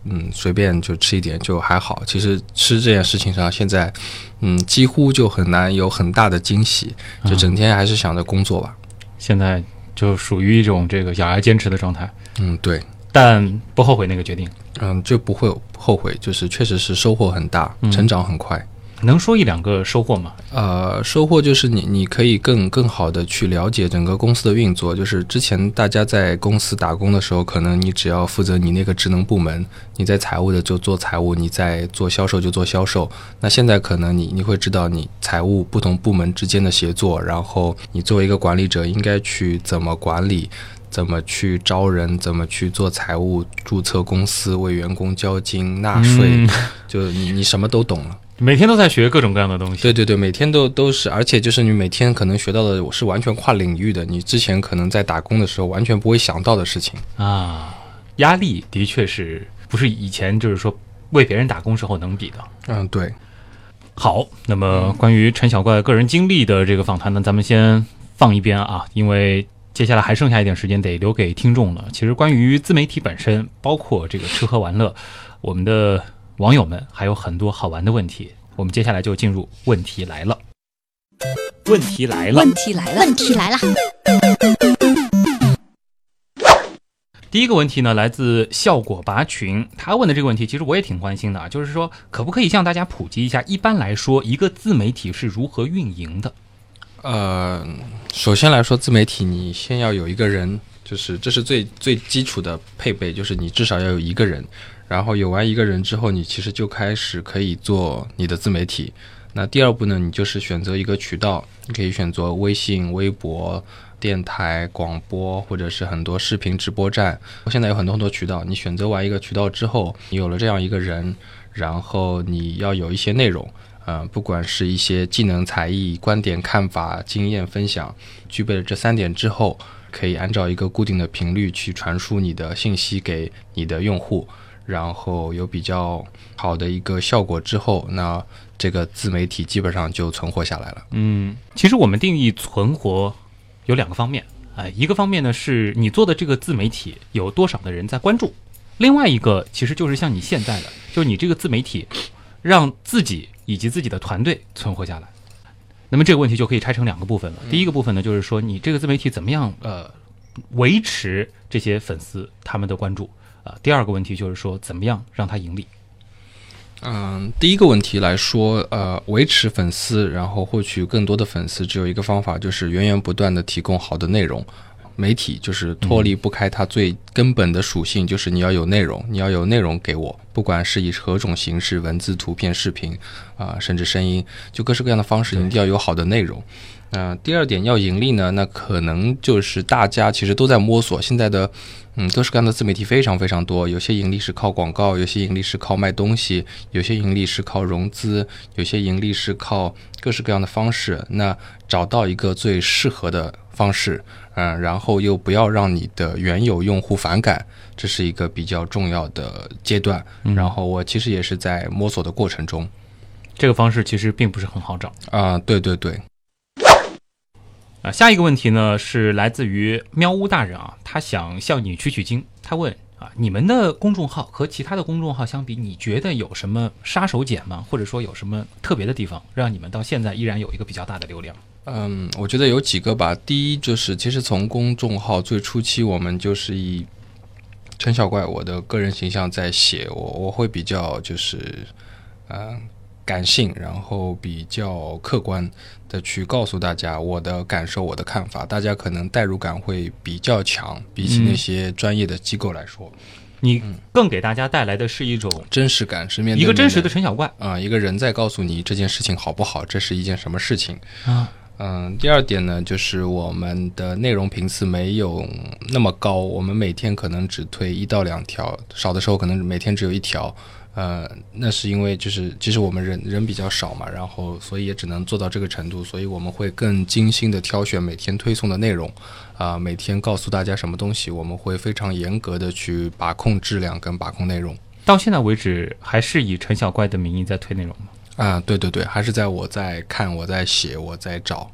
嗯随便就吃一点就还好。其实吃这件事情上，现在嗯几乎就很难有很大的惊喜，就整天还是想着工作吧。现在就属于一种这个咬牙坚持的状态，嗯，对，但不后悔那个决定。嗯就不会后悔，就是确实是收获很大，嗯成长很快。能说一两个收获吗？呃，收获就是你你可以更更好的去了解整个公司的运作。就是之前大家在公司打工的时候，可能你只要负责你那个职能部门，你在财务的就做财务，你在做销售就做销售。那现在可能你你会知道你财务不同部门之间的协作，然后你作为一个管理者应该去怎么管理。怎么去招人？怎么去做财务、注册公司、为员工交金、纳税？嗯就你你什么都懂了。每天都在学各种各样的东西。对对对，每天都都是，而且就是你每天可能学到的我是完全跨领域的，你之前可能在打工的时候完全不会想到的事情。啊，压力的确是不是以前就是说为别人打工时候能比的。嗯，对。好，那么关于陈小怪个人经历的这个访谈呢，咱们先放一边啊，因为接下来还剩下一点时间得留给听众了。其实关于自媒体本身，包括这个吃喝玩乐，我们的网友们还有很多好玩的问题。我们接下来就进入问题来了。问题来了，问题来了，问题来了，第一个问题呢，来自效果拔群，他问的这个问题，其实我也挺关心的啊，就是说，可不可以向大家普及一下，一般来说，一个自媒体是如何运营的？呃，首先来说，自媒体你先要有一个人，就是这是最最基础的配备，就是你至少要有一个人。然后有完一个人之后，你其实就开始可以做你的自媒体。那第二步呢，你就是选择一个渠道，你可以选择微信、微博、电台、广播，或者是很多视频直播站。现在有很多很多渠道，你选择完一个渠道之后，你有了这样一个人，然后你要有一些内容。呃，不管是一些技能、才艺、观点、看法、经验分享，具备了这三点之后，可以按照一个固定的频率去传输你的信息给你的用户，然后有比较好的一个效果之后，那这个自媒体基本上就存活下来了。嗯，其实我们定义存活有两个方面，哎，一个方面呢是你做的这个自媒体有多少的人在关注，另外一个其实就是像你现在的，就是你这个自媒体让自己以及自己的团队存活下来。那么这个问题就可以拆成两个部分了。第一个部分呢，就是说你这个自媒体怎么样呃维持这些粉丝他们的关注啊、第二个问题就是说怎么样让它盈利。嗯，第一个问题来说，呃，维持粉丝，然后获取更多的粉丝，只有一个方法，就是源源不断的提供好的内容。媒体就是脱离不开它最根本的属性，就是你要有内容，你要有内容给我，不管是以何种形式，文字、图片、视频，啊、甚至声音，就各式各样的方式，你一定要有好的内容。那、第二点要盈利呢，那可能就是大家其实都在摸索，现在的嗯各式各样的自媒体非常非常多，有些盈利是靠广告，有些盈利是靠卖东西，有些盈利是靠融资，有些盈利是靠各式各样的方式。那找到一个最适合的方式，嗯，然后又不要让你的原有用户反感，这是一个比较重要的阶段。然后我其实也是在摸索的过程中。这个方式其实并不是很好找。啊、对对对，啊，下一个问题呢是来自于喵屋大人啊，他想向你取取经。他问啊，你们的公众号和其他的公众号相比，你觉得有什么杀手锏吗？或者说有什么特别的地方，让你们到现在依然有一个比较大的流量？嗯，我觉得有几个吧。第一就是，其实从公众号最初期，我们就是以陈小怪我的个人形象在写，我我会比较就是，嗯、感性，然后比较客观的去告诉大家我的感受、我的看法，大家可能代入感会比较强，比起嗯那些专业的机构来说，你更给大家带来的是一种真实感是面对一个真实的陈小怪。啊、一个人在告诉你这件事情好不好，这是一件什么事情。啊，嗯，第二点呢，就是我们的内容频次没有那么高，我们每天可能只推一到两条，少的时候可能每天只有一条。呃，那是因为就是其实我们人人比较少嘛，然后所以也只能做到这个程度，所以我们会更精心的挑选每天推送的内容，啊、每天告诉大家什么东西，我们会非常严格的去把控质量跟把控内容。到现在为止还是以陈小怪的名义在推内容吗？啊，对对对，还是在我在看，我在写，我在找。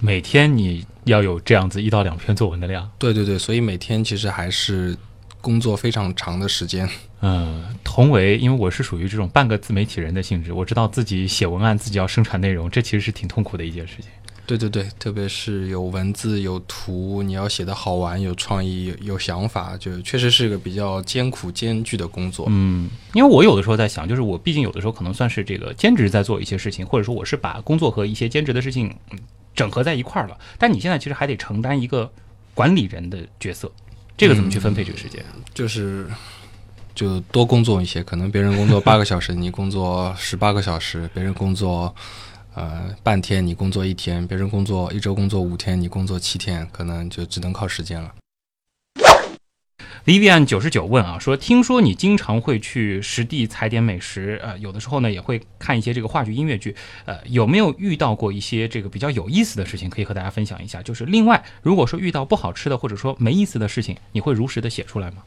每天你要有这样子一到两篇作文的量。对对对，所以每天其实还是工作非常长的时间。嗯，同为，因为我是属于这种半个自媒体人的性质，我知道自己写文案，自己要生产内容，这其实是挺痛苦的一件事情。对对对，特别是有文字、有图，你要写的好玩、有创意、有有想法，就确实是个比较艰苦艰巨的工作。嗯，因为我有的时候在想，就是我毕竟有的时候可能算是这个兼职在做一些事情，或者说我是把工作和一些兼职的事情嗯整合在一块儿了。但你现在其实还得承担一个管理人的角色，这个怎么去分配这个时间？就是就多工作一些，可能别人工作八个小时，你工作十八个小时；别人工作呃半天，你工作一天；别人工作一周工作五天，你工作七天，可能就只能靠时间了。Vivian 九十九问啊，说听说你经常会去实地踩点美食，呃，有的时候呢也会看一些这个话剧、音乐剧，呃，有没有遇到过一些这个比较有意思的事情，可以和大家分享一下？就是另外，如果说遇到不好吃的或者说没意思的事情，你会如实的写出来吗？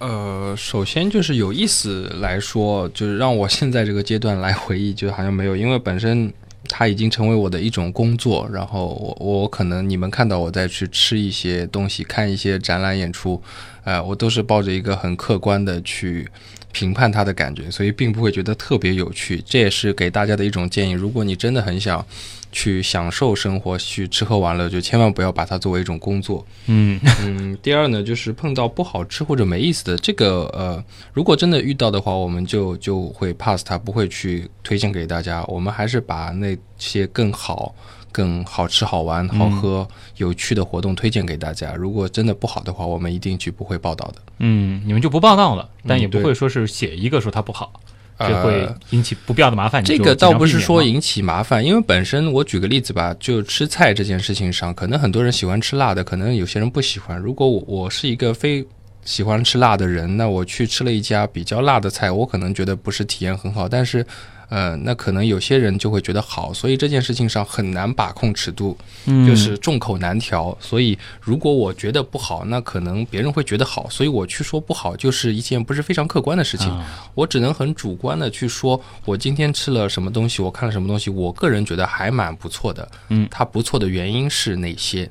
呃，首先就是有意思来说，就是让我现在这个阶段来回忆，就好像没有，因为本身它已经成为我的一种工作。然后我我可能你们看到我再去吃一些东西，看一些展览演出，呃，我都是抱着一个很客观的去评判它的感觉，所以并不会觉得特别有趣。这也是给大家的一种建议：如果你真的很想去享受生活，去吃喝玩乐，就千万不要把它作为一种工作。嗯 嗯，第二呢，就是碰到不好吃或者没意思的这个，呃，如果真的遇到的话，我们就就会 pass 它，不会去推荐给大家。我们还是把那些更好、更好吃、好玩、好喝、有趣的活动推荐给大家。如果真的不好的话，我们一定去不会报道的。嗯，你们就不报道了，但也不会说是写一个说它不好，这呃会引起不必要的麻烦。你这个倒不是说引起麻烦，因为本身我举个例子吧，就吃菜这件事情上，可能很多人喜欢吃辣的，可能有些人不喜欢。如果我我是一个非喜欢吃辣的人，那我去吃了一家比较辣的菜，我可能觉得不是体验很好，但是。呃，那可能有些人就会觉得好，所以这件事情上很难把控尺度，嗯就是众口难调。所以如果我觉得不好，那可能别人会觉得好，所以我去说不好，就是一件不是非常客观的事情。啊我只能很主观的去说，我今天吃了什么东西，我看了什么东西，我个人觉得还蛮不错的。嗯它不错的原因是哪些？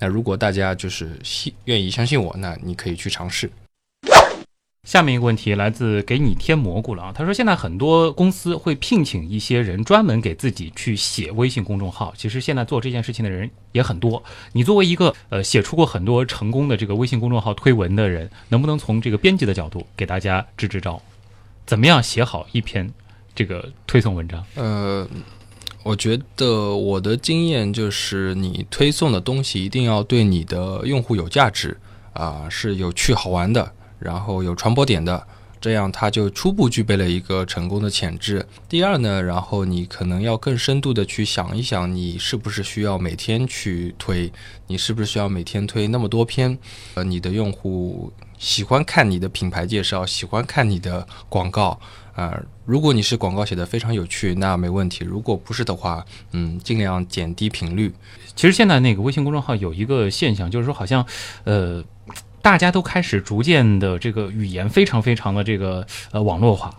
那如果大家就是信愿意相信我，那你可以去尝试。下面一个问题来自给你添蘑菇了啊，他说现在很多公司会聘请一些人专门给自己去写微信公众号，其实现在做这件事情的人也很多。你作为一个呃写出过很多成功的这个微信公众号推文的人，能不能从这个编辑的角度给大家支支招，怎么样写好一篇这个推送文章？呃，我觉得我的经验就是，你推送的东西一定要对你的用户有价值啊、是有趣好玩的，然后有传播点的。这样它就初步具备了一个成功的潜质。第二呢，然后你可能要更深度的去想一想，你是不是需要每天去推，你是不是需要每天推那么多篇？呃，你的用户喜欢看你的品牌介绍，喜欢看你的广告，啊、如果你是广告写的非常有趣，那没问题；如果不是的话，嗯，尽量减低频率。其实现在那个微信公众号有一个现象，就是说好像，呃，大家都开始逐渐的这个语言非常非常的这个呃网络化。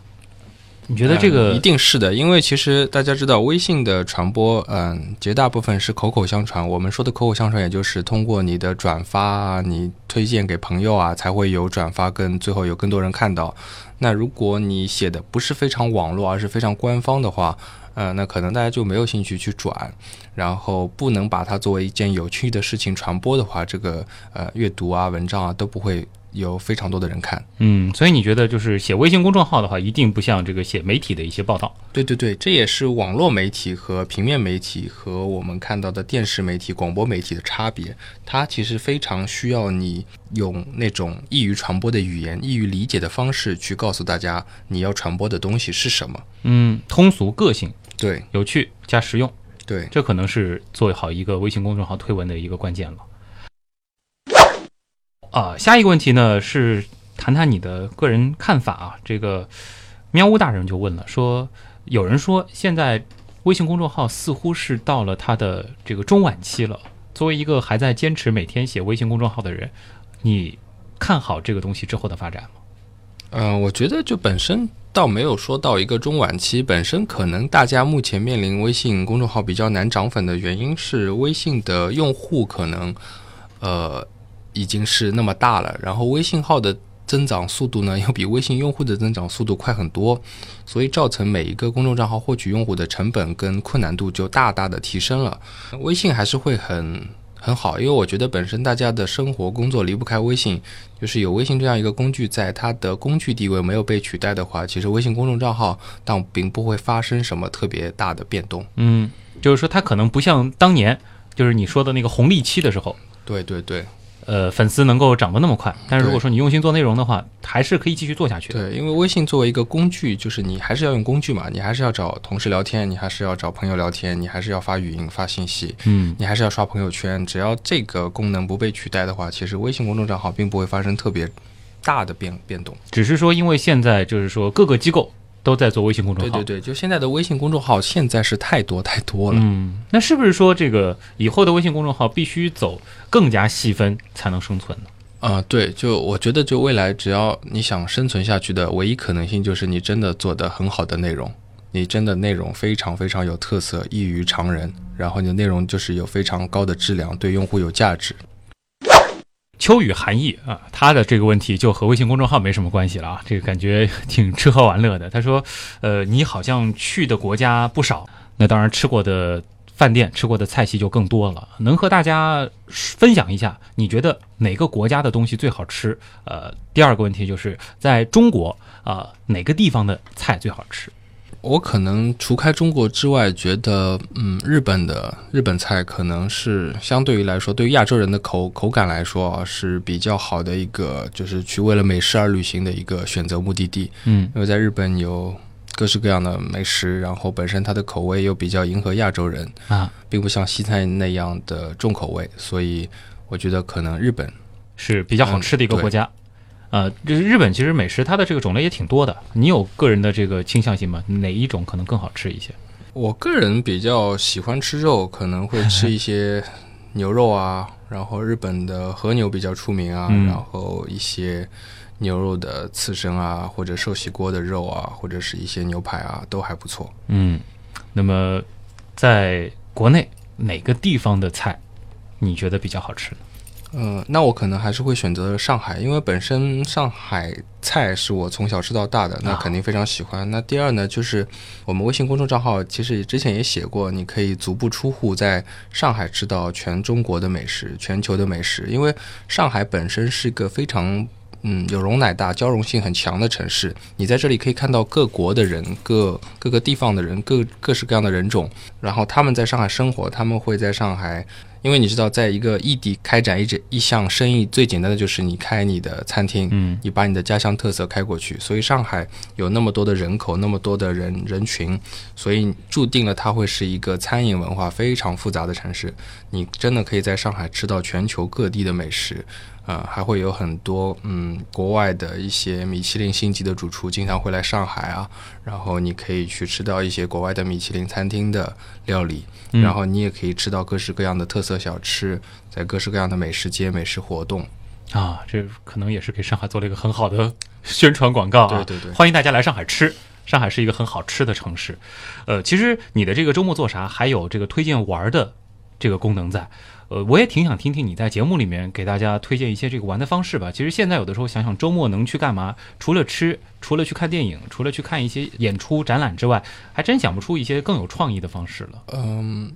你觉得这个一定是的，因为其实大家知道，微信的传播，嗯，绝大部分是口口相传。我们说的口口相传，也就是通过你的转发啊，你推荐给朋友啊，才会有转发，跟最后有更多人看到。那如果你写的不是非常网络，而是非常官方的话，呃，那可能大家就没有兴趣去转，然后不能把它作为一件有趣的事情传播的话，这个呃阅读啊、文章啊都不会有非常多的人看。嗯，所以你觉得就是写微信公众号的话，一定不像这个写媒体的一些报道。对对对，这也是网络媒体和平面媒体和我们看到的电视媒体、广播媒体的差别。它其实非常需要你用那种易于传播的语言、易于理解的方式去告诉大家你要传播的东西是什么。嗯，通俗、个性、对有趣加实用，对，这可能是做好一个微信公众号推文的一个关键了。啊，下一个问题呢是谈谈你的个人看法啊。这个喵屋大人就问了，说有人说现在微信公众号似乎是到了它的这个中晚期了。作为一个还在坚持每天写微信公众号的人，你看好这个东西之后的发展吗？嗯、我觉得就本身倒没有说到一个中晚期，本身可能大家目前面临微信公众号比较难涨粉的原因是微信的用户可能呃已经是那么大了，然后微信号的增长速度呢，又比微信用户的增长速度快很多，所以造成每一个公众账号获取用户的成本跟困难度就大大的提升了。微信还是会很很好，因为我觉得本身大家的生活工作离不开微信，就是有微信这样一个工具在，它的工具地位没有被取代的话，其实微信公众账号但并不会发生什么特别大的变动。嗯，就是说它可能不像当年，就是你说的那个红利期的时候，对对对。呃，粉丝能够涨得那么快，但是如果说你用心做内容的话，还是可以继续做下去的。对，因为微信作为一个工具，就是你还是要用工具嘛，你还是要找同事聊天，你还是要找朋友聊天，你还是要发语音、发信息，嗯，你还是要刷朋友圈。只要这个功能不被取代的话，其实微信公众账号并不会发生特别大的变变动。只是说因为现在就是说各个机构都在做微信公众号，对对对，就现在的微信公众号现在是太多太多了。嗯，那是不是说这个以后的微信公众号必须走更加细分才能生存呢？啊、对，就我觉得，就未来只要你想生存下去的唯一可能性，就是你真的做的很好的内容，你真的内容非常非常有特色，异于常人，然后你的内容就是有非常高的质量，对用户有价值。秋雨寒意啊，他的这个问题就和微信公众号没什么关系了啊，这个感觉挺吃喝玩乐的。他说，呃，你好像去的国家不少，那当然吃过的饭店、吃过的菜系就更多了。能和大家分享一下，你觉得哪个国家的东西最好吃？呃，第二个问题就是在中国啊、哪个地方的菜最好吃？我可能除开中国之外，觉得嗯，日本的日本菜可能是相对于来说，对于亚洲人的口口感来说啊，是比较好的一个，就是去为了美食而旅行的一个选择目的地。嗯因为在日本有各式各样的美食，然后本身它的口味又比较迎合亚洲人，啊，并不像西餐那样的重口味，所以我觉得可能日本是比较好吃的一个国家。呃，就是日本其实美食它的这个种类也挺多的，你有个人的这个倾向性吗？哪一种可能更好吃一些？我个人比较喜欢吃肉，可能会吃一些 牛肉啊，然后日本的和牛比较出名啊，嗯然后一些牛肉的刺身啊，或者寿喜锅的肉啊，或者是一些牛排啊，都还不错。嗯，那么在国内哪个地方的菜你觉得比较好吃呢？嗯，那我可能还是会选择上海，因为本身上海菜是我从小吃到大的，那啊肯定非常喜欢。那第二呢，就是我们微信公众账号其实之前也写过，你可以足不出户在上海吃到全中国的美食、全球的美食，因为上海本身是一个非常。嗯，有容乃大、交融性很强的城市，你在这里可以看到各国的人、各各个地方的人、各各式各样的人种，然后他们在上海生活，他们会在上海因为你知道，在一个异地开展一这一项生意，最简单的就是你开你的餐厅，嗯你把你的家乡特色开过去。所以上海有那么多的人口，那么多的人人群，所以注定了它会是一个餐饮文化非常复杂的城市。你真的可以在上海吃到全球各地的美食，呃，还会有很多嗯国外的一些米其林星级的主厨经常会来上海啊，然后你可以去吃到一些国外的米其林餐厅的料理。嗯然后你也可以吃到各式各样的特色小吃，在各式各样的美食街、美食活动。啊，这可能也是给上海做了一个很好的宣传广告啊！对对对欢迎大家来上海吃。上海是一个很好吃的城市，呃，其实你的这个周末做啥，还有这个推荐玩儿的这个功能在，呃，我也挺想听听你在节目里面给大家推荐一些这个玩的方式吧。其实现在有的时候想想周末能去干嘛，除了吃，除了去看电影，除了去看一些演出展览之外，还真想不出一些更有创意的方式了。嗯，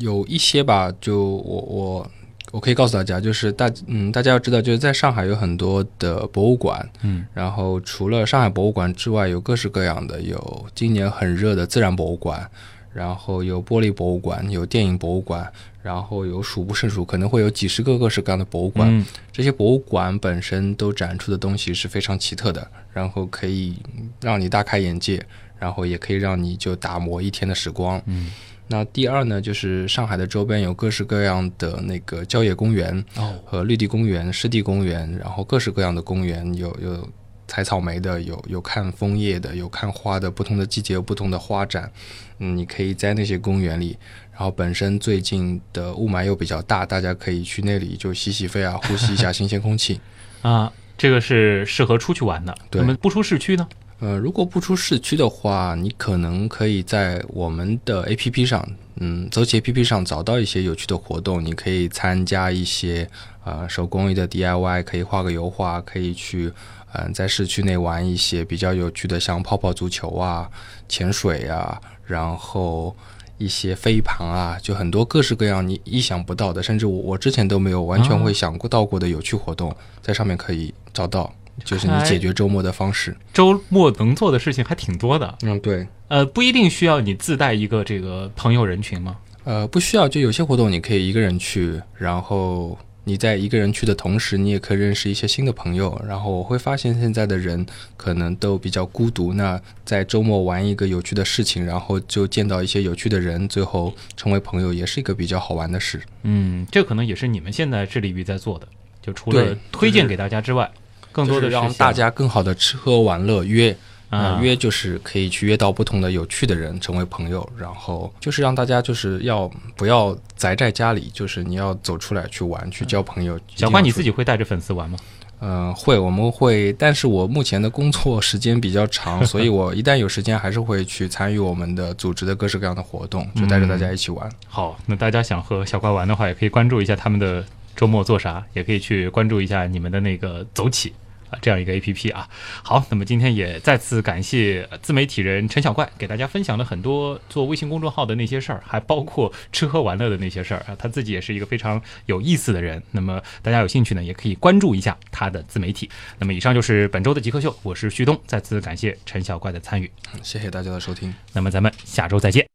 有一些吧，就我我我可以告诉大家，就是大嗯，大家要知道，就是在上海有很多的博物馆，嗯，然后除了上海博物馆之外，有各式各样的，有今年很热的自然博物馆，然后有玻璃博物馆，有电影博物馆，然后有数不胜数，可能会有几十个各式各样的博物馆。嗯这些博物馆本身都展出的东西是非常奇特的，然后可以让你大开眼界，然后也可以让你就打磨一天的时光。嗯，那第二呢，就是上海的周边有各式各样的那个郊野公园哦，和绿地公园、湿地公园，然后各式各样的公园，有有采草莓的，有有看枫叶的，有看花的，不同的季节有不同的花展。嗯，你可以在那些公园里，然后本身最近的雾霾又比较大，大家可以去那里就洗洗肺啊，呼吸一下新鲜空气。啊，这个是适合出去玩的。对那么不出市区呢？呃，如果不出市区的话，你可能可以在我们的 APP 上，嗯，走起 APP 上找到一些有趣的活动。你可以参加一些呃手工艺的 DIY，可以画个油画，可以去嗯、在市区内玩一些比较有趣的，像泡泡足球啊、潜水啊，然后一些飞盘啊，就很多各式各样你意想不到的，甚至我我之前都没有完全会想过到过的有趣活动，在上面可以找到，就是你解决周末的方式。周末能做的事情还挺多的。嗯，对。呃，不一定需要你自带一个这个朋友人群吗？呃，不需要，就有些活动你可以一个人去，然后你在一个人去的同时，你也可以认识一些新的朋友。然后我会发现现在的人可能都比较孤独，那在周末玩一个有趣的事情，然后就见到一些有趣的人，最后成为朋友，也是一个比较好玩的事。嗯，这可能也是你们现在致力于在做的。就除了推荐给大家之外，更多的是让大家更好的吃喝玩乐约。啊呃，约就是可以去约到不同的有趣的人成为朋友，然后就是让大家就是要不要宅在家里，就是你要走出来去玩，去交朋友。小关，你自己？己会带着粉丝玩吗？嗯、会，我们会，但是我目前的工作时间比较长，所以我一旦有时间，还是会去参与我们的组织的各式各样的活动，就带着大家一起玩。好，那大家想和小怪玩的话，也可以关注一下他们的周末做啥，也可以去关注一下你们的那个走起。啊，这样一个 A P P 啊，好，那么今天也再次感谢自媒体人陈小怪给大家分享了很多做微信公众号的那些事儿，还包括吃喝玩乐的那些事儿啊，他自己也是一个非常有意思的人。那么大家有兴趣呢，也可以关注一下他的自媒体。那么以上就是本周的极客秀，我是旭东，再次感谢陈小怪的参与。谢谢大家的收听。那么咱们下周再见。